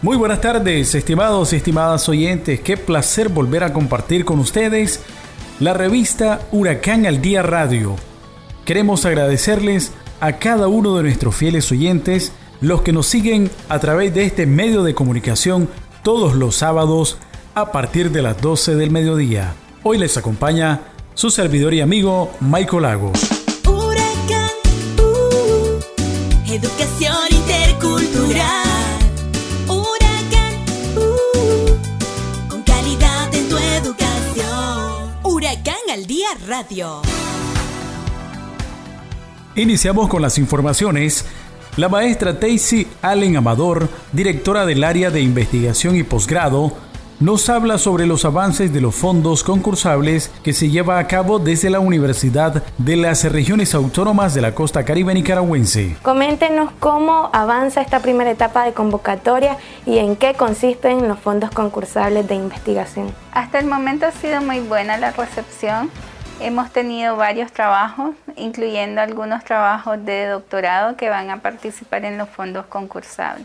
Muy buenas tardes, estimados y estimadas oyentes. Qué placer volver a compartir con ustedes la revista Huracán al Día Radio. Queremos agradecerles a cada uno de nuestros fieles oyentes, los que nos siguen a través de este medio de comunicación todos los sábados a partir de las 12 del mediodía. Hoy les acompaña su servidor y amigo Michael Lagos. Huracán, uh, educación radio. Iniciamos con las informaciones. La maestra Daisy Allen Amador, directora del área de investigación y posgrado, nos habla sobre los avances de los fondos concursables que se lleva a cabo desde la Universidad de las Regiones Autónomas de la Costa Caribe Nicaragüense. Coméntenos cómo avanza esta primera etapa de convocatoria y en qué consisten los fondos concursables de investigación. Hasta el momento ha sido muy buena la recepción. Hemos tenido varios trabajos, incluyendo algunos trabajos de doctorado que van a participar en los fondos concursables.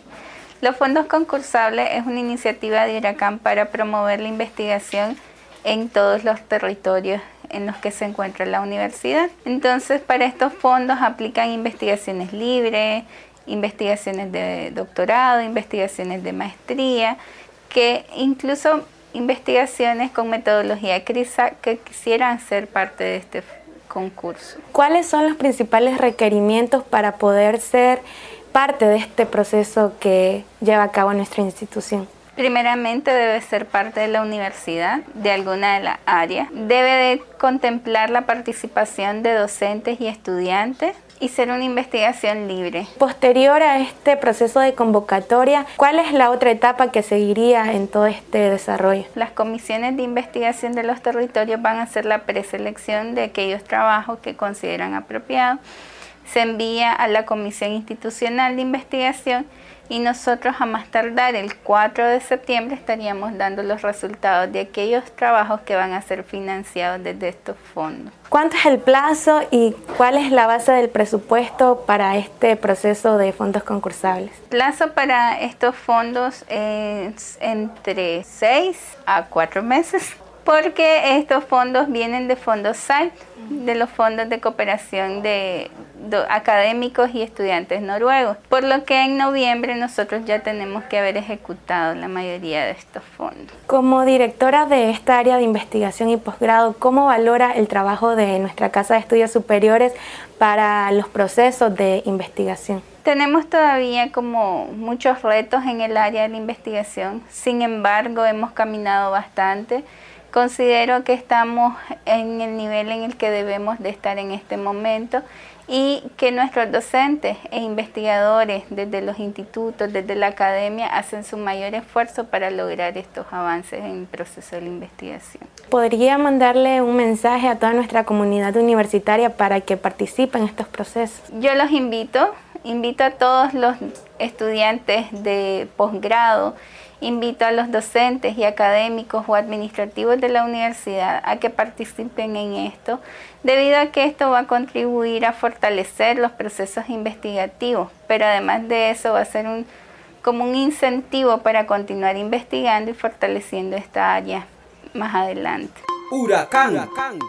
Los fondos concursables es una iniciativa de Huracán para promover la investigación en todos los territorios en los que se encuentra la universidad. Entonces, para estos fondos aplican investigaciones libres, investigaciones de doctorado, investigaciones de maestría, que incluso investigaciones con metodología CRISA que quisieran ser parte de este concurso. ¿Cuáles son los principales requerimientos para poder ser parte de este proceso que lleva a cabo nuestra institución? Primeramente debe ser parte de la universidad, de alguna de las áreas. Debe de contemplar la participación de docentes y estudiantes y ser una investigación libre. Posterior a este proceso de convocatoria, ¿cuál es la otra etapa que seguiría en todo este desarrollo? Las comisiones de investigación de los territorios van a hacer la preselección de aquellos trabajos que consideran apropiados. Se envía a la Comisión Institucional de Investigación y nosotros a más tardar el 4 de septiembre estaríamos dando los resultados de aquellos trabajos que van a ser financiados desde estos fondos. ¿Cuánto es el plazo y cuál es la base del presupuesto para este proceso de fondos concursables? El plazo para estos fondos es entre 6 a 4 meses porque estos fondos vienen de fondos SAIT, de los fondos de cooperación de, académicos y estudiantes noruegos, por lo que en noviembre nosotros ya tenemos que haber ejecutado la mayoría de estos fondos. Como directora de esta área de investigación y posgrado, ¿cómo valora el trabajo de nuestra Casa de Estudios Superiores para los procesos de investigación? Tenemos todavía como muchos retos en el área de la investigación, sin embargo hemos caminado bastante. Considero que estamos en el nivel en el que debemos de estar en este momento y que nuestros docentes e investigadores desde los institutos, desde la academia, hacen su mayor esfuerzo para lograr estos avances en el proceso de la investigación. ¿Podría mandarle un mensaje a toda nuestra comunidad universitaria para que participe en estos procesos? Yo los invito, invito a todos los estudiantes de posgrado, invito a los docentes y académicos o administrativos de la universidad a que participen en esto, debido a que esto va a contribuir a fortalecer los procesos investigativos, pero además de eso va a ser un, como un incentivo para continuar investigando y fortaleciendo esta área más adelante. Huracán. Huracán.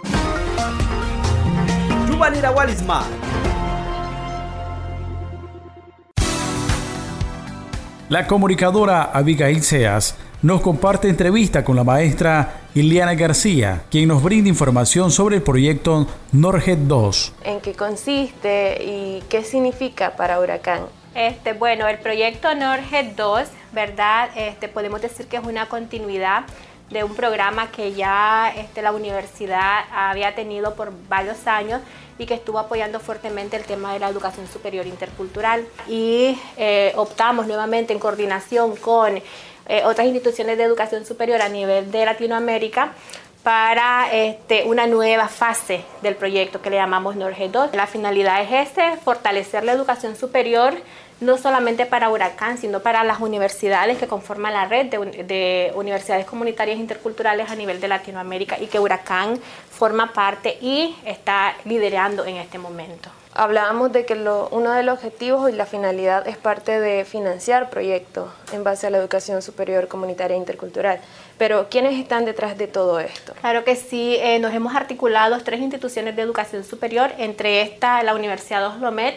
La comunicadora Abigail Seas nos comparte entrevista con la maestra Iliana García, quien nos brinda información sobre el proyecto Norget 2. ¿En qué consiste y qué significa para Huracán? Este, bueno, el proyecto Norget 2, ¿verdad? Este, podemos decir que es una continuidad de un programa que ya este, la universidad había tenido por varios años y que estuvo apoyando fuertemente el tema de la educación superior intercultural. Y eh, optamos nuevamente en coordinación con eh, otras instituciones de educación superior a nivel de Latinoamérica para este, una nueva fase del proyecto que le llamamos NORGE 2. La finalidad es este, fortalecer la educación superior no solamente para Huracán, sino para las universidades que conforman la red de, universidades comunitarias interculturales a nivel de Latinoamérica y que Huracán forma parte y está liderando en este momento. Hablábamos de que uno de los objetivos y la finalidad es parte de financiar proyectos en base a la educación superior comunitaria e intercultural. Pero ¿quiénes están detrás de todo esto? Claro que sí, eh, nos hemos articulado tres instituciones de educación superior, entre esta la Universidad Oslomet,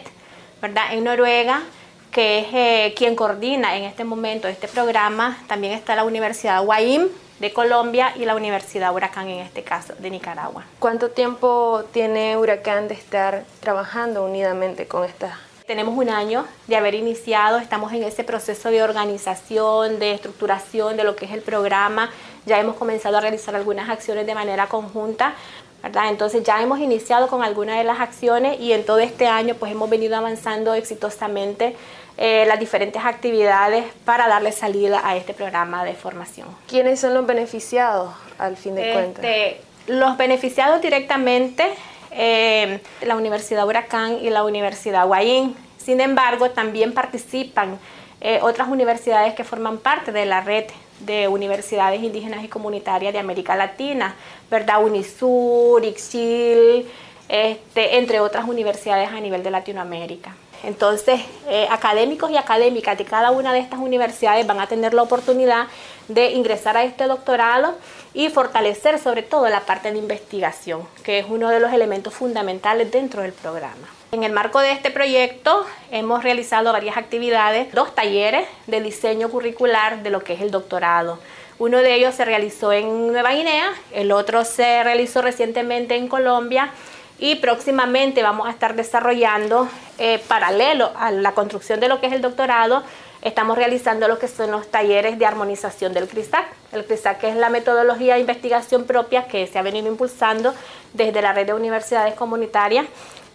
¿verdad? En Noruega, que es eh, quien coordina en este momento este programa. También está la Universidad Guaim de Colombia y la Universidad Huracán en este caso de Nicaragua. ¿Cuánto tiempo tiene Huracán de estar trabajando unidamente con esta? Tenemos un año de haber iniciado, estamos en ese proceso de organización, de estructuración de lo que es el programa. Ya hemos comenzado a realizar algunas acciones de manera conjunta, entonces ya hemos iniciado con algunas de las acciones y en todo este año pues hemos venido avanzando exitosamente eh, las diferentes actividades para darle salida a este programa de formación. ¿Quiénes son los beneficiados al fin de cuentas? Este, los beneficiados directamente, eh, la Universidad Huracán y la Universidad Guayín. Sin embargo, también participan eh, otras universidades que forman parte de la red de universidades indígenas y comunitarias de América Latina, ¿verdad? UNISUR, ICSIL, este, entre otras universidades a nivel de Latinoamérica. Entonces, eh, académicos y académicas de cada una de estas universidades van a tener la oportunidad de ingresar a este doctorado y fortalecer sobre todo la parte de investigación, que es uno de los elementos fundamentales dentro del programa. En el marco de este proyecto hemos realizado varias actividades, dos talleres de diseño curricular de lo que es el doctorado. Uno de ellos se realizó en Nueva Guinea, el otro se realizó recientemente en Colombia y próximamente vamos a estar desarrollando, eh, paralelo a la construcción de lo que es el doctorado, estamos realizando lo que son los talleres de armonización del CRISAC. El CRISAC es la metodología de investigación propia que se ha venido impulsando desde la red de universidades comunitarias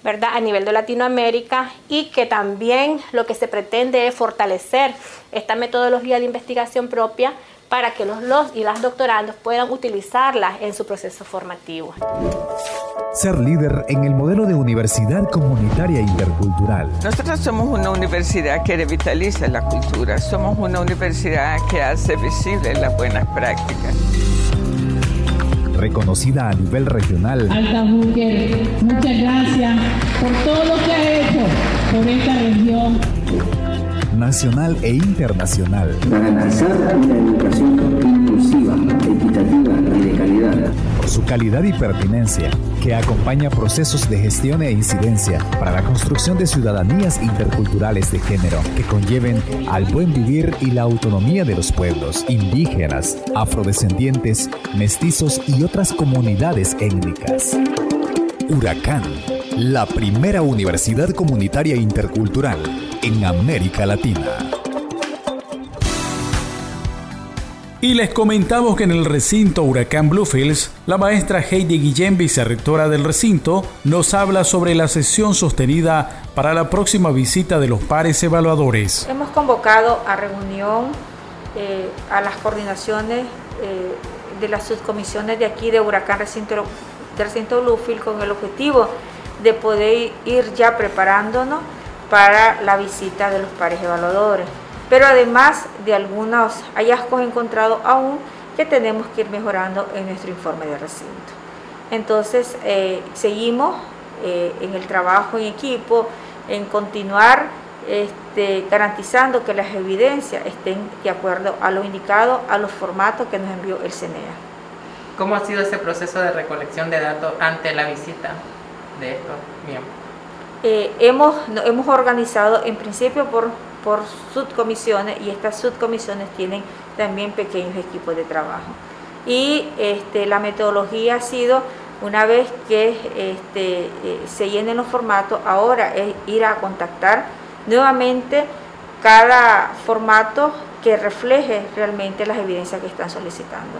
¿verdad? a nivel de Latinoamérica y que también lo que se pretende es fortalecer esta metodología de investigación propia para que los, los y las doctorandos puedan utilizarla en su proceso formativo. Ser líder en el modelo de universidad comunitaria intercultural. Nosotros somos una universidad que revitaliza la cultura, somos una universidad que hace visibles las buenas prácticas reconocida a nivel regional. Alta muchas gracias por todo lo que ha hecho por esta región. Nacional e internacional. Garantizar una educación inclusiva, equitativa y de calidad. Por su calidad y pertinencia, que acompaña procesos de gestión e incidencia para la construcción de ciudadanías interculturales de género que conlleven al buen vivir y la autonomía de los pueblos indígenas, afrodescendientes, mestizos y otras comunidades étnicas. Huracán, la primera universidad comunitaria intercultural en América Latina. Y les comentamos que en el recinto Huracán Bluefields, la maestra Heidi Guillén, vicerrectora del recinto, nos habla sobre la sesión sostenida para la próxima visita de los pares evaluadores. Hemos convocado a reunión eh, a las coordinaciones eh, de las subcomisiones de aquí de Huracán Recinto, del recinto Bluefield con el objetivo de poder ir ya preparándonos para la visita de los pares evaluadores pero además de algunos hallazgos encontrados aún que tenemos que ir mejorando en nuestro informe de recinto. Entonces, eh, seguimos eh, en el trabajo en equipo, en continuar este, garantizando que las evidencias estén de acuerdo a lo indicado, a los formatos que nos envió el CNEA. ¿Cómo ha sido ese proceso de recolección de datos ante la visita de estos miembros? Eh, hemos, hemos organizado en principio por subcomisiones y estas subcomisiones tienen también pequeños equipos de trabajo. Y este, la metodología ha sido, una vez que este, eh, se llenen los formatos, ahora es ir a contactar nuevamente cada formato que refleje realmente las evidencias que están solicitando.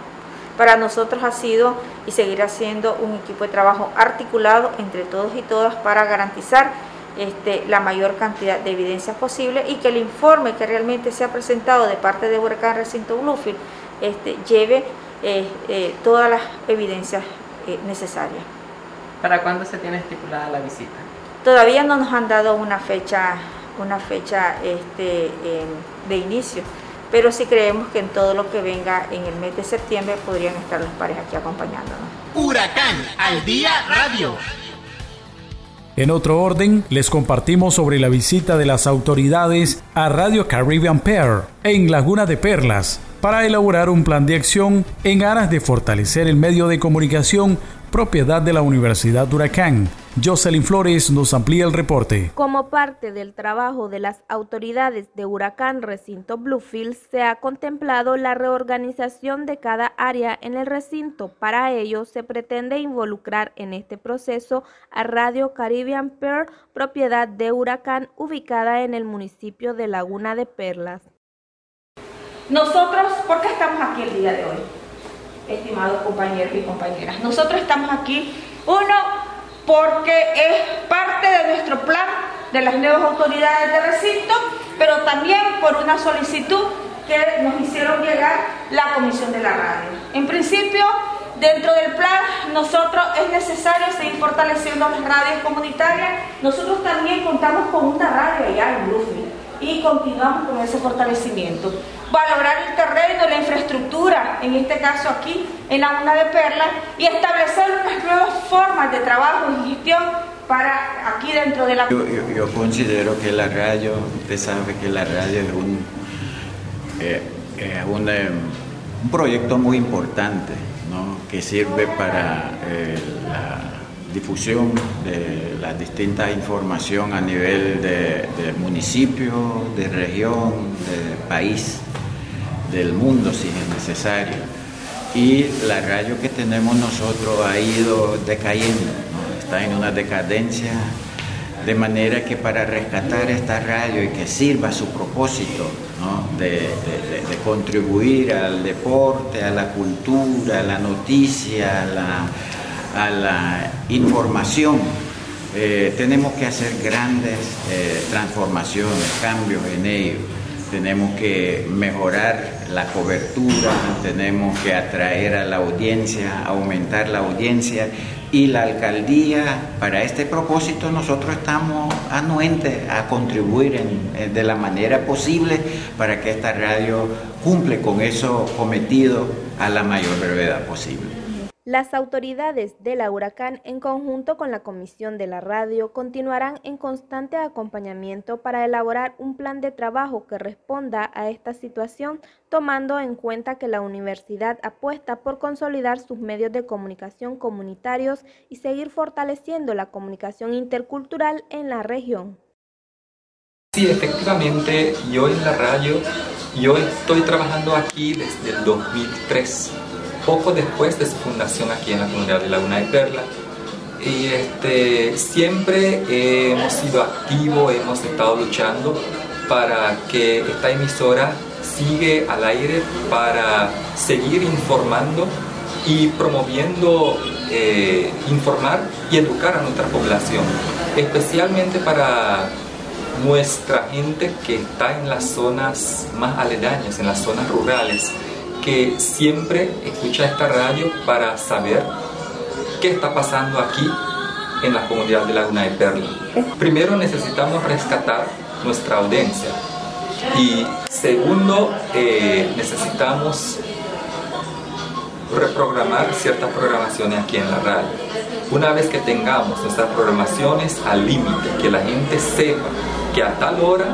Para nosotros ha sido y seguirá siendo un equipo de trabajo articulado entre todos y todas para garantizar este, la mayor cantidad de evidencias posible y que el informe que realmente se ha presentado de parte de Huracán Recinto Bluefield este, lleve eh, eh, todas las evidencias eh, necesarias. ¿Para cuándo se tiene estipulada la visita? Todavía no nos han dado una fecha, una fecha este, de inicio, pero sí creemos que en todo lo que venga en el mes de septiembre podrían estar los pares aquí acompañándonos. Huracán al día radio. En otro orden, les compartimos sobre la visita de las autoridades a Radio Caribbean Pair en Laguna de Perlas para elaborar un plan de acción en aras de fortalecer el medio de comunicación propiedad de la Universidad Huracán. Jocelyn Flores nos amplía el reporte. Como parte del trabajo de las autoridades de Huracán Recinto Bluefield, se ha contemplado la reorganización de cada área en el recinto. Para ello, se pretende involucrar en este proceso a Radio Caribbean Pearl, propiedad de Huracán, ubicada en el municipio de Laguna de Perlas. Nosotros, ¿por qué estamos aquí el día de hoy? estimados compañeros y compañeras. Nosotros estamos aquí, uno, porque es parte de nuestro plan de las nuevas autoridades de recinto, pero también por una solicitud que nos hicieron llegar la Comisión de la Radio. En principio, dentro del plan, nosotros es necesario seguir fortaleciendo las radios comunitarias. Nosotros también contamos con una radio allá en Bluefield y continuamos con ese fortalecimiento valorar el terreno, la infraestructura, en este caso aquí en la Una de Perla, y establecer unas nuevas formas de trabajo y gestión para aquí dentro de la... Yo, considero que la radio, usted sabe que la radio es un, eh, eh, un, proyecto muy importante, ¿no? que sirve para eh, la difusión de la distinta información a nivel de, de municipio, de región, de país del mundo si es necesario. Y la radio que tenemos nosotros ha ido decayendo, está en una decadencia, de manera que para rescatar esta radio y que sirva su propósito de, contribuir al deporte, a la cultura, a la noticia, a la, información, eh, tenemos que hacer grandes eh, transformaciones, cambios en ello tenemos que mejorar la cobertura, tenemos que atraer a la audiencia, aumentar la audiencia y la alcaldía, para este propósito nosotros estamos anuentes a contribuir de la manera posible para que esta radio cumple con eso cometido a la mayor brevedad posible. Las autoridades de la Huracán, en conjunto con la Comisión de la Radio, continuarán en constante acompañamiento para elaborar un plan de trabajo que responda a esta situación, tomando en cuenta que la universidad apuesta por consolidar sus medios de comunicación comunitarios y seguir fortaleciendo la comunicación intercultural en la región. Sí, efectivamente, yo en la radio, yo estoy trabajando aquí desde el 2003 poco después de su fundación aquí en la comunidad de Laguna de Perla. Y este, siempre hemos sido activos, hemos estado luchando para que esta emisora siga al aire, para seguir informando y promoviendo eh, informar y educar a nuestra población, especialmente para nuestra gente que está en las zonas más aledañas, en las zonas rurales que siempre escucha esta radio para saber qué está pasando aquí en la comunidad de Laguna de Perla. Primero necesitamos rescatar nuestra audiencia y segundo eh, necesitamos reprogramar ciertas programaciones aquí en la radio. Una vez que tengamos nuestras programaciones al límite, que la gente sepa que a tal hora,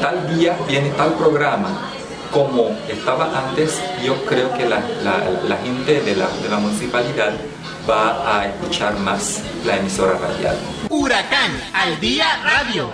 tal día viene tal programa como estaba antes, yo creo que la, gente de la, de la municipalidad va a escuchar más la emisora radial. Huracán al día radio.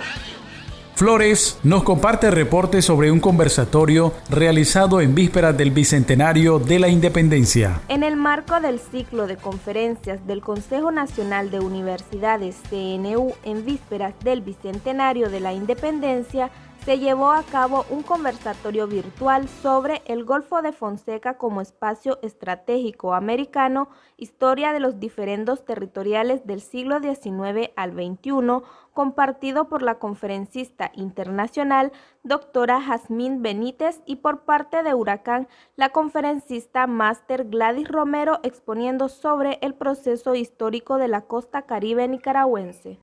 Flores nos comparte reportes sobre un conversatorio realizado en vísperas del Bicentenario de la Independencia. En el marco del ciclo de conferencias del Consejo Nacional de Universidades CNU en vísperas del Bicentenario de la Independencia, se llevó a cabo un conversatorio virtual sobre el Golfo de Fonseca como espacio estratégico americano, historia de los diferendos territoriales del siglo XIX al XXI, compartido por la conferencista internacional doctora Jazmín Benítez y por parte de Huracán, la conferencista máster Gladys Romero exponiendo sobre el proceso histórico de la costa caribe nicaragüense.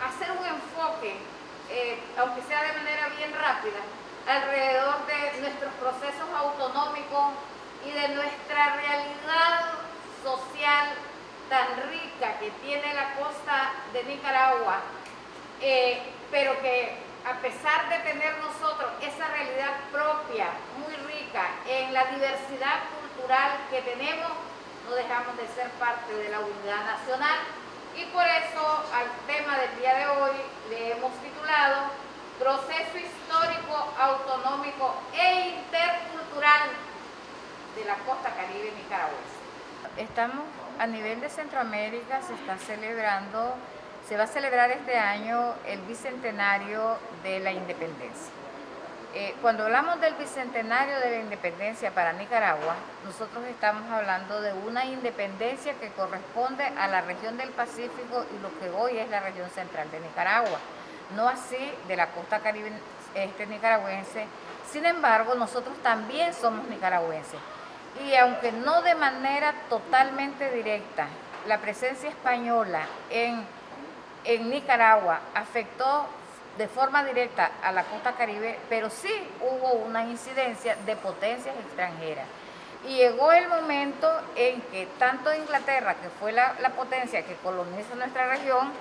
Hacer un enfoque eh, aunque sea de manera bien rápida, alrededor de nuestros procesos autonómicos y de nuestra realidad social tan rica que tiene la costa de Nicaragua, eh, pero que a pesar de tener nosotros esa realidad propia, muy rica, en la diversidad cultural que tenemos, no dejamos de ser parte de la unidad nacional. Y por eso al tema del día de hoy le hemos titulado Proceso histórico, autonómico e intercultural de la costa caribe nicaragüense. Estamos a nivel de Centroamérica, se está celebrando, se va a celebrar este año el bicentenario de la independencia. Eh, cuando hablamos del bicentenario de la independencia para Nicaragua, nosotros estamos hablando de una independencia que corresponde a la región del Pacífico y lo que hoy es la región central de Nicaragua, no así de la costa caribe este, nicaragüense. Sin embargo, nosotros también somos nicaragüenses y aunque no de manera totalmente directa, la presencia española en, en Nicaragua afectó de forma directa a la costa caribe, pero sí hubo una incidencia de potencias extranjeras. Y llegó el momento en que tanto Inglaterra, que fue la, potencia que coloniza nuestra región,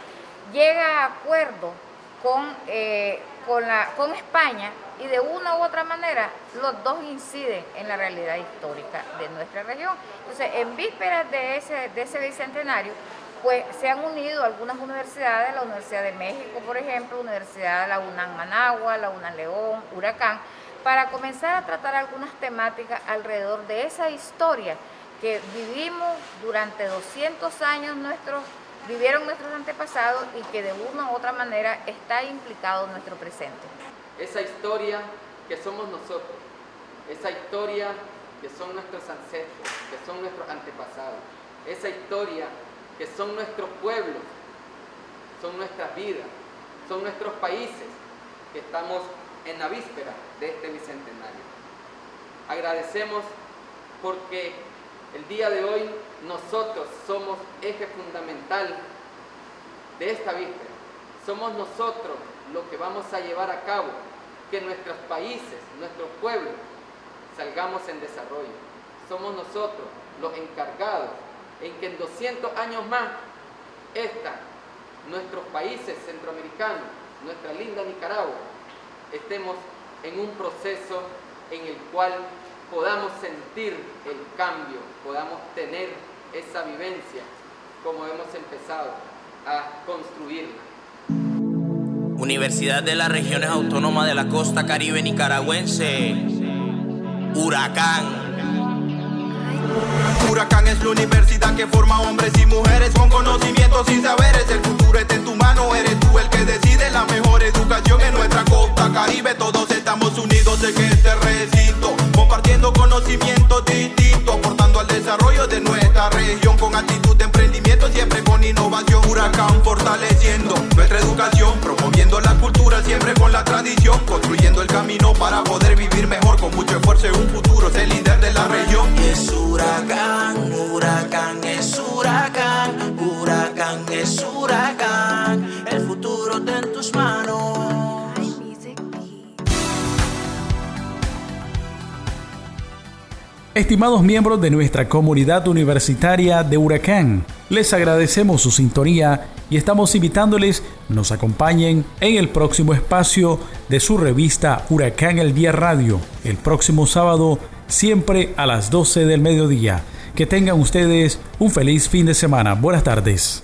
llega a acuerdo con, eh, con, la, con España y de una u otra manera los dos inciden en la realidad histórica de nuestra región. Entonces, en vísperas de ese, de ese bicentenario, pues se han unido algunas universidades, la Universidad de México, por ejemplo, Universidad de la UNAM Managua, la UNAM León, Huracán, para comenzar a tratar algunas temáticas alrededor de esa historia que vivimos durante 200 años nuestros vivieron nuestros antepasados y que de una u otra manera está implicado en nuestro presente. Esa historia que somos nosotros, esa historia que son nuestros ancestros, que son nuestros antepasados, esa historia que son nuestros pueblos, son nuestras vidas, son nuestros países, que estamos en la víspera de este bicentenario. Agradecemos porque el día de hoy nosotros somos eje fundamental de esta víspera. Somos nosotros los que vamos a llevar a cabo que nuestros países, nuestros pueblos, salgamos en desarrollo. Somos nosotros los encargados en que en 200 años más, esta, nuestros países centroamericanos, nuestra linda Nicaragua, estemos en un proceso en el cual podamos sentir el cambio, podamos tener esa vivencia como hemos empezado a construirla. Universidad de las Regiones Autónomas de la Costa Caribe Nicaragüense, Huracán. Huracán es la universidad que forma hombres y mujeres con conocimientos y saberes. El futuro está en tu mano, eres tú el que decide la mejor educación en nuestra costa caribe. Todos estamos unidos en este recinto, compartiendo conocimientos construyendo el camino para poder Estimados miembros de nuestra comunidad universitaria de Huracán, les agradecemos su sintonía y estamos invitándoles nos acompañen en el próximo espacio de su revista Huracán el Día Radio, el próximo sábado, siempre a las 12 del mediodía. Que tengan ustedes un feliz fin de semana. Buenas tardes.